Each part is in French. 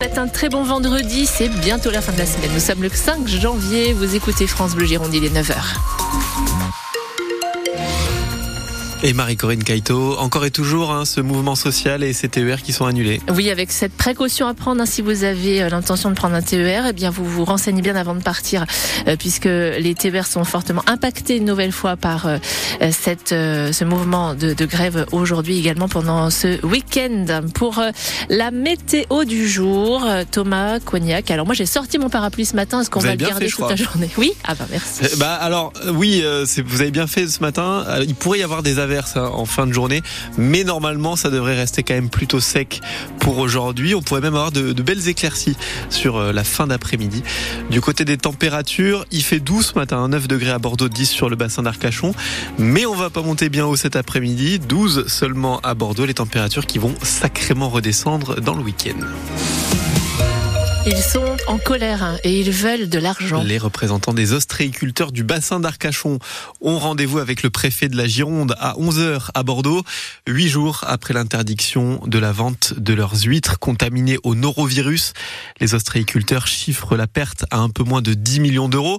C'est un très bon vendredi, c'est bientôt la fin de la semaine. Nous sommes le 5 janvier, vous écoutez France Bleu Gironde, il est 9h. Et Marie-Corinne Caïto, encore et toujours hein, ce mouvement social et ces TER qui sont annulés. Oui, avec cette précaution à prendre, hein, si vous avez euh, l'intention de prendre un TER, eh bien vous vous renseignez bien avant de partir, euh, puisque les TER sont fortement impactés une nouvelle fois par euh, cette, ce mouvement de, de grève aujourd'hui également pendant ce week-end. Pour la météo du jour, Thomas Cognac. Alors moi j'ai sorti mon parapluie ce matin, est-ce qu'on va le garder toute la journée? Oui Ah bah merci. bah alors oui, vous avez bien fait ce matin. Il pourrait y avoir des Hein, en fin de journée, mais normalement ça devrait rester quand même plutôt sec pour aujourd'hui. On pourrait même avoir de, belles éclaircies sur euh, la fin d'après-midi. Du côté des températures, il fait 12 ce matin, 9 degrés à Bordeaux, 10 sur le bassin d'Arcachon, mais on va pas monter bien haut cet après-midi, 12 seulement à Bordeaux, les températures qui vont sacrément redescendre dans le week-end. Ils sont en colère hein, et ils veulent de l'argent. Les représentants des ostréiculteurs du bassin d'Arcachon ont rendez-vous avec le préfet de la Gironde à 11h à Bordeaux, huit jours après l'interdiction de la vente de leurs huîtres contaminées au norovirus. Les ostréiculteurs chiffrent la perte à un peu moins de 10 millions d'euros.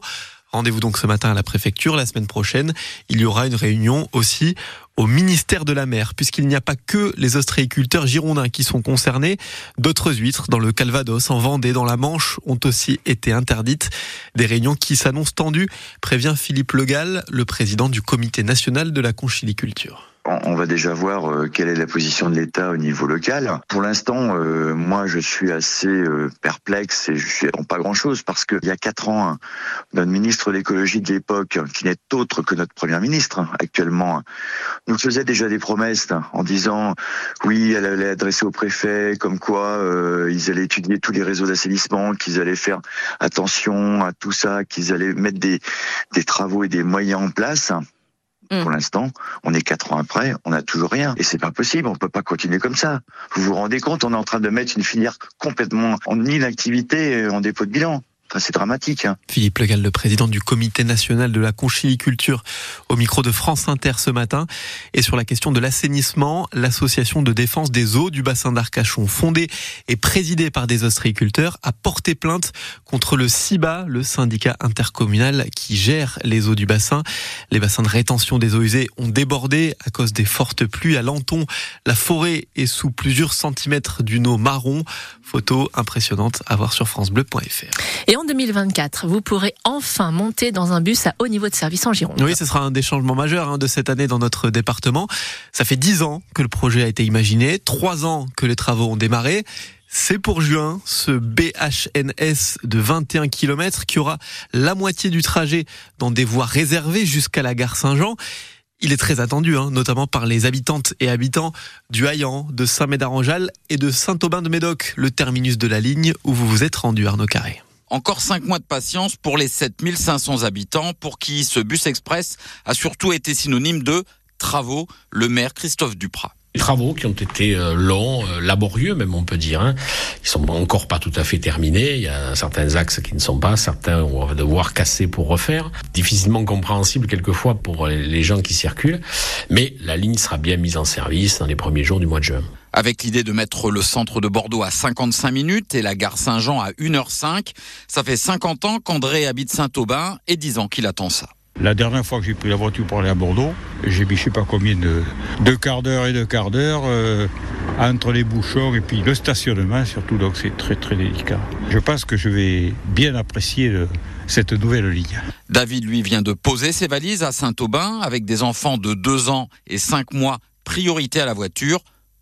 Rendez-vous donc ce matin à la préfecture. La semaine prochaine, il y aura une réunion aussi au ministère de la Mer, puisqu'il n'y a pas que les ostréiculteurs girondins qui sont concernés. D'autres huîtres dans le Calvados, en Vendée, dans la Manche, ont aussi été interdites. Des réunions qui s'annoncent tendues, prévient Philippe Legal, le président du comité national de la conchiliculture on va déjà voir euh, quelle est la position de l'État au niveau local. Pour l'instant, euh, moi, je suis assez euh, perplexe et je suis pas grand-chose parce qu'il y a quatre ans, notre ministre de l'écologie de l'époque, qui n'est autre que notre premier ministre actuellement, nous faisait déjà des promesses en disant oui, elle allait adresser au préfet comme quoi ils allaient étudier tous les réseaux d'assainissement, qu'ils allaient faire attention à tout ça, qu'ils allaient mettre des travaux et des moyens en place. Mm. Pour l'instant, on est quatre ans après, on n'a toujours rien. Et c'est pas possible, on peut pas continuer comme ça. Vous vous rendez compte, on est en train de mettre une filière complètement en inactivité, en dépôt de bilan c'est dramatique. Hein. Philippe Legal, le président du comité national de la conchiliculture, au micro de France Inter ce matin. Et sur la question de l'assainissement, l'association de défense des eaux du bassin d'Arcachon, fondée et présidée par des ostréiculteurs, a porté plainte contre le CIBA, le syndicat intercommunal qui gère les eaux du bassin. Les bassins de rétention des eaux usées ont débordé à cause des fortes pluies à Lanton. La forêt est sous plusieurs centimètres d'une eau marron. Photo impressionnante à voir sur francebleu.fr. En 2024, vous pourrez enfin monter dans un bus à haut niveau de service en Gironde. Oui, ce sera un des changements majeurs hein, de cette année dans notre département. Ça fait dix ans que le projet a été imaginé, trois ans que les travaux ont démarré. C'est pour juin, ce BHNS de 21 km qui aura la moitié du trajet dans des voies réservées jusqu'à la gare Saint-Jean. Il est très attendu, hein, notamment par les habitantes et habitants du Haillan, de Saint-Médard-en-Jalles et de Saint-Aubin-de-Médoc, le terminus de la ligne où vous vous êtes rendu, Arnaud Carré. Encore cinq mois de patience pour les 7500 habitants pour qui ce bus express a surtout été synonyme de travaux, le maire Christophe Duprat. Travaux qui ont été euh, longs, euh, laborieux même on peut dire. Hein. Ils sont encore pas tout à fait terminés. Il y a certains axes qui ne sont pas, certains on va devoir casser pour refaire. Difficilement compréhensible quelquefois pour les gens qui circulent, mais la ligne sera bien mise en service dans les premiers jours du mois de juin. Avec l'idée de mettre le centre de Bordeaux à 55 minutes et la gare Saint-Jean à 1h05, ça fait 50 ans qu'André habite Saint-Aubin et 10 ans qu'il attend ça. La dernière fois que j'ai pris la voiture pour aller à Bordeaux, j'ai mis je sais pas combien de, de quart d'heure et de quart d'heure euh, entre les bouchons et puis le stationnement surtout, donc c'est très très délicat. Je pense que je vais bien apprécier cette nouvelle ligne. David, lui, vient de poser ses valises à Saint-Aubin avec des enfants de 2 ans et 5 mois, priorité à la voiture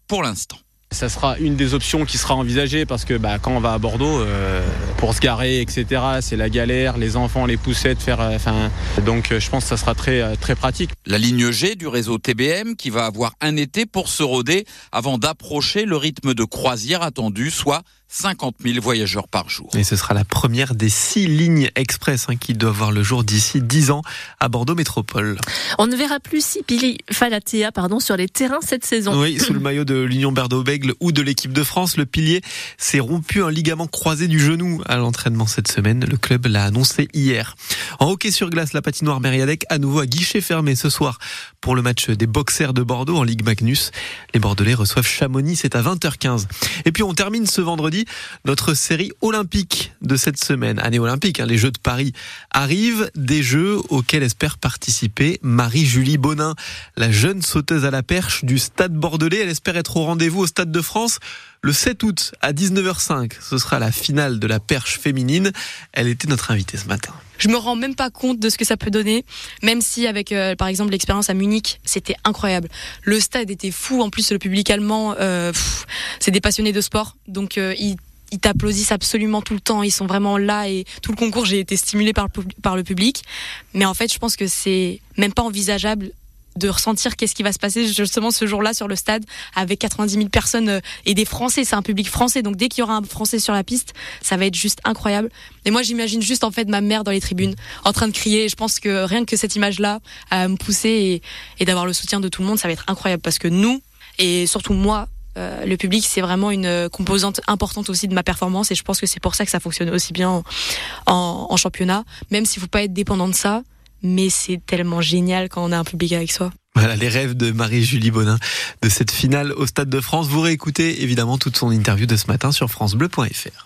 pour l'instant. Ça sera une des options qui sera envisagée parce que bah, quand on va à Bordeaux, euh, pour se garer, etc., c'est la galère, les enfants, les poussettes, faire. Euh, donc euh, je pense que ça sera très, très pratique. La ligne G du réseau TBM qui va avoir un été pour se roder avant d'approcher le rythme de croisière attendu, soit 50 000 voyageurs par jour. Et ce sera la première des six lignes express hein, qui doivent voir le jour d'ici 10 ans à Bordeaux Métropole. On ne verra plus Sipili Falatea pardon, sur les terrains cette saison. Oui, sous le maillot de l'Union Bordeaux-Bègle ou de l'équipe de France, le pilier s'est rompu un ligament croisé du genou à l'entraînement cette semaine. Le club l'a annoncé hier. En hockey sur glace, la patinoire Mériadec à nouveau à guichet fermé ce soir pour le match des boxers de Bordeaux en Ligue Magnus. Les Bordelais reçoivent Chamonix, c'est à 20h15. Et puis on termine ce vendredi notre série olympique de cette semaine. Année olympique, hein, les Jeux de Paris arrivent, des Jeux auxquels espère participer Marie-Julie Bonin, la jeune sauteuse à la perche du Stade Bordelais. Elle espère être au rendez-vous au Stade de France le 7 août à 19h05. Ce sera la finale de la perche féminine. Elle était notre invitée ce matin je me rends même pas compte de ce que ça peut donner, même si avec euh, par exemple l'expérience à Munich, c'était incroyable. Le stade était fou, en plus le public allemand, euh, c'est des passionnés de sport, donc euh, ils t'applaudissent absolument tout le temps, ils sont vraiment là et tout le concours j'ai été stimulé par par le public. Mais en fait, je pense que c'est même pas envisageable de ressentir qu'est-ce qui va se passer justement ce jour-là sur le stade avec 90 000 personnes euh, et des Français. C'est un public français, donc dès qu'il y aura un Français sur la piste, ça va être juste incroyable. Et moi, j'imagine juste en fait ma mère dans les tribunes en train de crier. Et je pense que rien que cette image-là à me pousser et, d'avoir le soutien de tout le monde, ça va être incroyable parce que nous et surtout moi, euh, le public, c'est vraiment une composante importante aussi de ma performance et je pense que c'est pour ça que ça fonctionne aussi bien en, en, championnat, même s'il faut pas être dépendant de ça mais c'est tellement génial quand on a un public avec soi. Voilà les rêves de Marie-Julie Bonin de cette finale au Stade de France. Vous réécoutez évidemment toute son interview de ce matin sur francebleu.fr.